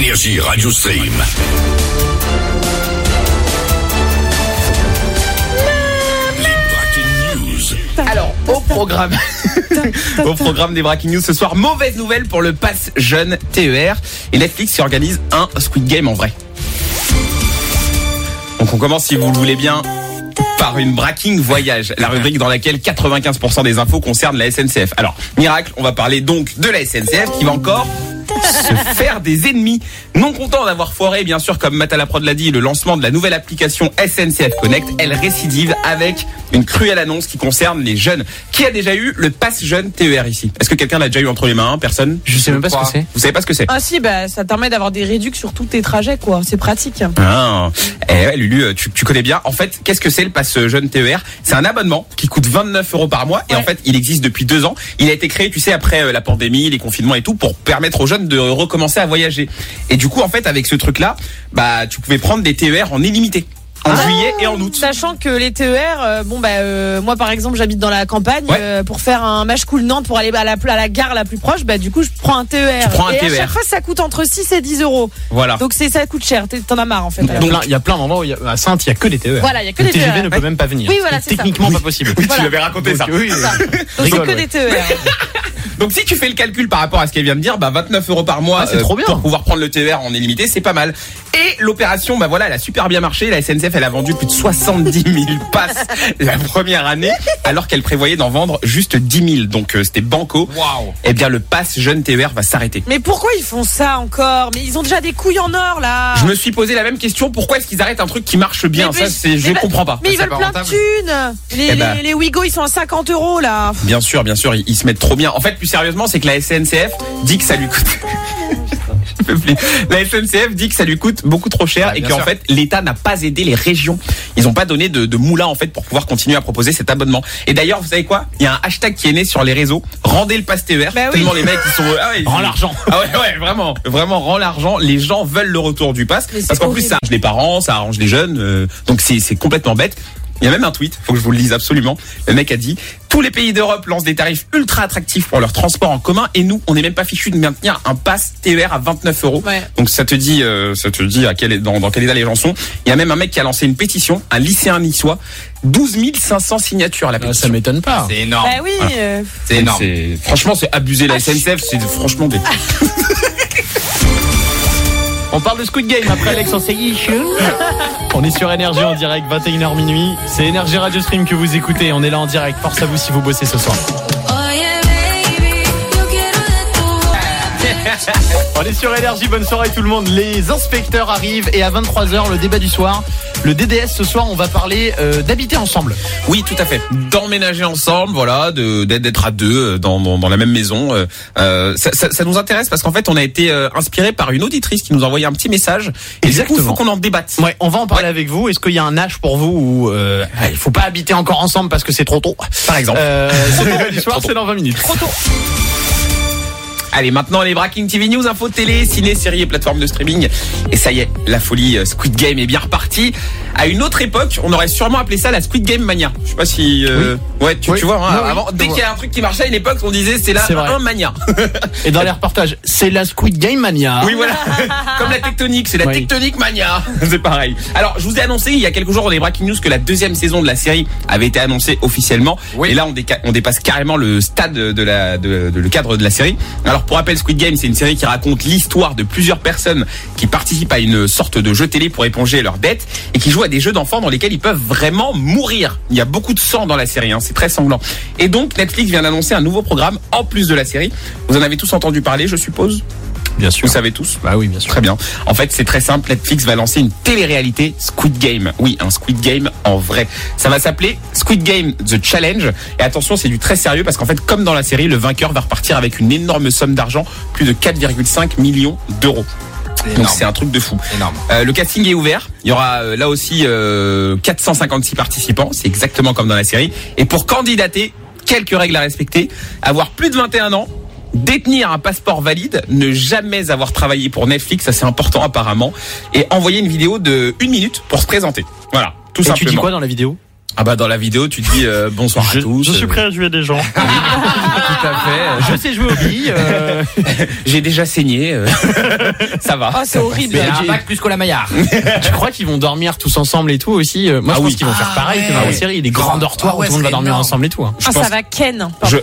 Énergie Radio Stream. Les Breaking News. Alors, au programme, au programme des Breaking News ce soir, mauvaise nouvelle pour le pass jeune TER et Netflix qui organise un Squid Game en vrai. Donc on commence, si vous le voulez bien, par une Breaking Voyage, la rubrique dans laquelle 95% des infos concernent la SNCF. Alors, miracle, on va parler donc de la SNCF qui va encore se faire des ennemis. Non content d'avoir foiré, bien sûr, comme Matala Prod l'a dit, le lancement de la nouvelle application SNCF Connect, elle récidive avec une cruelle annonce qui concerne les jeunes. Qui a déjà eu le pass jeune TER ici? Est-ce que quelqu'un l'a déjà eu entre les mains? Personne? Je sais même pas ce que c'est. Vous savez pas ce que c'est? Ah si, bah, ça te permet d'avoir des réductions sur tous tes trajets, quoi. C'est pratique. Ah, eh ouais, Lulu, tu, tu connais bien. En fait, qu'est-ce que c'est le pass jeune TER C'est un abonnement qui coûte 29 euros par mois et en fait, il existe depuis deux ans. Il a été créé, tu sais, après euh, la pandémie, les confinements et tout, pour permettre aux jeunes de recommencer à voyager. Et du coup, en fait, avec ce truc-là, bah, tu pouvais prendre des TER en illimité en Ah. juillet et en août. Sachant que les TER, euh, bon bah euh, moi par exemple j'habite dans la campagne, Ouais. euh, pour faire un match cool Nantes pour aller à la, à la gare la plus proche, bah du coup je prends un TER. Tu prends un et TER. à chaque fois ça coûte entre 6 et 10 euros. Voilà. Donc c'est ça coûte cher. T'en as marre en fait. Il y a alors. plein- il y a plein d'endroits où il y a- à Sainte, il y a que des TER. Voilà, il y a que le des TGV TER. ne peut même pas venir. Oui, voilà, c'est ça. techniquement pas possible. Oui, Voilà. tu l'avais raconté ça. Donc, oui, Ça. Donc c'est que ouais. des TER. Donc si tu fais le calcul par rapport à ce qu'elle vient de dire, bah 29 euros par mois Ah, c'est trop bien. pour pouvoir prendre le TER en illimité, c'est pas mal. Et l'opération, bah voilà, elle a super bien marché. La SNCF, elle a vendu plus de 70 000 passes la première année, alors qu'elle prévoyait d'en vendre juste 10 000. Donc euh, c'était banco. Waouh. Eh bien, le pass jeune TER va s'arrêter. Mais pourquoi ils font ça encore? Mais ils ont déjà des couilles en or là. Je me suis posé la même question. Pourquoi est-ce qu'ils arrêtent un truc qui marche bien? Mais- Ça, c'est, je bah- comprends pas. Mais ils veulent plein de thunes. Les, Eh ben. les, les Ouigo ils sont à 50 euros là. Bien sûr, bien sûr, ils, ils se mettent trop bien. En fait, plus sérieusement, c'est que la SNCF dit que ça lui coûte. La SNCF dit que ça lui coûte beaucoup trop cher Ouais, et qu'en fait l'État n'a pas aidé les régions. Ils n'ont pas donné de, de moulin en fait pour pouvoir continuer à proposer cet abonnement. Et d'ailleurs, vous savez quoi? Il y a un hashtag qui est né sur les réseaux. Rendez le pass TER. Bah oui. Tellement les mecs ils sont. Ah ouais, Rends l'argent. Ah ouais, ouais, vraiment, vraiment rend l'argent. Les gens veulent le retour du pass parce qu'en plus ça arrange les parents, ça arrange les jeunes. euh, donc c'est c'est complètement bête. Il y a même un tweet, faut que je vous le lise absolument. Le mec a dit tous les pays d'Europe lancent des tarifs ultra attractifs pour leur transport en commun et nous, on n'est même pas fichu de maintenir un pass TER à 29 euros. Ouais. Donc ça te dit, euh, ça te dit à quel, dans, dans quel état les gens sont. Il y a même un mec qui a lancé une pétition, un lycéen niçois, 12 500 signatures à la Ah, pétition. Ça m'étonne pas. C'est énorme. Bah oui. euh, C'est énorme. Franchement, c'est abusé la SNCF, c'est franchement des. On parle de Squid Game après Alex en. On est sur Énergie en direct, 21h minuit. C'est Énergie Radio Stream que vous écoutez. On est là en direct. Force à vous si vous bossez ce soir. On est sur Énergie, bonne soirée tout le monde. Les inspecteurs arrivent et à 23h, le débat du soir. Le DDS ce soir, on va parler euh, d'habiter ensemble. Oui, tout à fait. D'emménager ensemble, voilà, d'être à deux euh, dans, dans, dans la même maison. euh, ça, ça, ça nous intéresse parce qu'en fait, on a été inspiré par une auditrice qui nous a envoyé un petit message. Et coup, il Exactement. faut qu'on en débatte. Ouais, on va en parler avec vous. Est-ce qu'il y a un âge pour vous où euh, il faut pas habiter encore ensemble parce que c'est trop tôt? Par exemple. le débat du soir, c'est dans 20 minutes. trop tôt. Allez, maintenant les Breaking TV News, info télé, ciné, séries et plateformes de streaming. Et ça y est, la folie euh, Squid Game est bien repartie. À une autre époque, on aurait sûrement appelé ça la Squid Game Mania. Je sais pas si... euh, Ouais, tu, Oui. tu vois, hein, avant, dès qu'il y a un truc qui marchait à une époque, on disait c'est la un Mania. Et dans les reportages, c'est la Squid Game Mania. Oui, voilà. Comme la tectonique, c'est la Oui. tectonique mania. C'est pareil. Alors, je vous ai annoncé il y a quelques jours dans les Breaking News que la deuxième saison de la série avait été annoncée officiellement. Et là, on, déca- on dépasse carrément le stade de la, de, de- le cadre de la série. Alors, pour rappel, Squid Game, c'est une série qui raconte l'histoire de plusieurs personnes qui participent à une sorte de jeu télé pour éponger leurs dettes et qui jouent à des jeux d'enfants dans lesquels ils peuvent vraiment mourir. Il y a beaucoup de sang dans la série, hein, c'est très sanglant. Et donc, Netflix vient d'annoncer un nouveau programme en plus de la série. Vous en avez tous entendu parler, je suppose Bien sûr. Vous savez tous Bah oui, bien sûr. Très bien. En fait, c'est très simple. Netflix va lancer une télé-réalité Squid Game. Oui, un Squid Game en vrai. Ça va s'appeler Squid Game The Challenge. Et attention, c'est du très sérieux parce qu'en fait, comme dans la série, le vainqueur va repartir avec une énorme somme d'argent, plus de 4,5 millions d'euros. Donc c'est un truc de fou. énorme. Euh, le casting est ouvert. Il y aura euh, là aussi euh, 456 participants. C'est exactement comme dans la série. Et pour candidater, quelques règles à respecter. Avoir plus de 21 ans. Détenir un passeport valide, ne jamais avoir travaillé pour Netflix, ça c'est important apparemment, et envoyer une vidéo de une minute pour se présenter. Voilà, tout Et tu dis quoi dans la vidéo? Ah bah dans la vidéo, tu dis euh, bonsoir Je, à tous. je suis prêt à tuer des gens. Tout à fait. Je sais jouer aux billes. euh, J'ai déjà saigné. euh, Ça va. Oh, c'est horrible. Mais Un bac plus Colamaillard. tu crois qu'ils vont dormir tous ensemble et tout aussi Moi, Ah je pense oui. qu'ils vont faire Ah pareil que dans la série. Les grands Ah dortoirs ouais, où tout le monde va dormir énorme. ensemble et tout. hein. Ah, pense- ça va Ken. Je...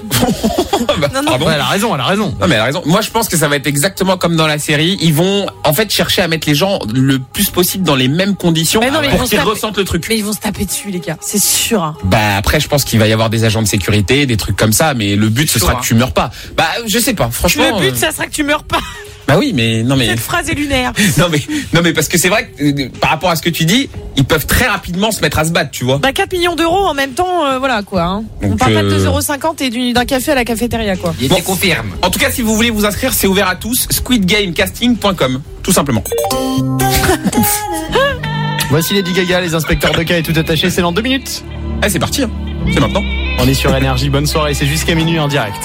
Bah, Non, non. pardon Ouais, elle a raison, elle a raison. Non mais elle a raison. Moi je pense que ça va être exactement comme dans la série. Ils vont en fait chercher à mettre les gens le plus possible dans les mêmes conditions Mais non, mais pour qu'ils ressentent le truc. Mais ils vont se taper dessus, les gars. C'est sûr. Bah après je pense qu'il va y avoir des agents de sécurité, des trucs comme ça, mais le but ce sera que tu meurs pas. Bah je sais pas, franchement. Le but, euh, ça sera que tu meurs pas. Bah oui mais non mais Cette phrase est lunaire. non mais non mais parce que c'est vrai que euh, par rapport à ce que tu dis, ils peuvent très rapidement se mettre à se battre, tu vois. Bah 4 millions d'euros en même temps, euh, voilà quoi. hein. On parle pas de euh, 2,50€ et du- d'un café à la cafétéria quoi. Il confirme. En tout cas, si vous voulez vous inscrire, c'est ouvert à tous. Squidgamecasting.com, tout simplement. Voici Lady Gaga, les inspecteurs de cas et tout attaché. C'est dans deux minutes. Allez, c'est parti. hein. C'est maintenant. On est sur énergie. Bonne soirée. C'est jusqu'à minuit en direct.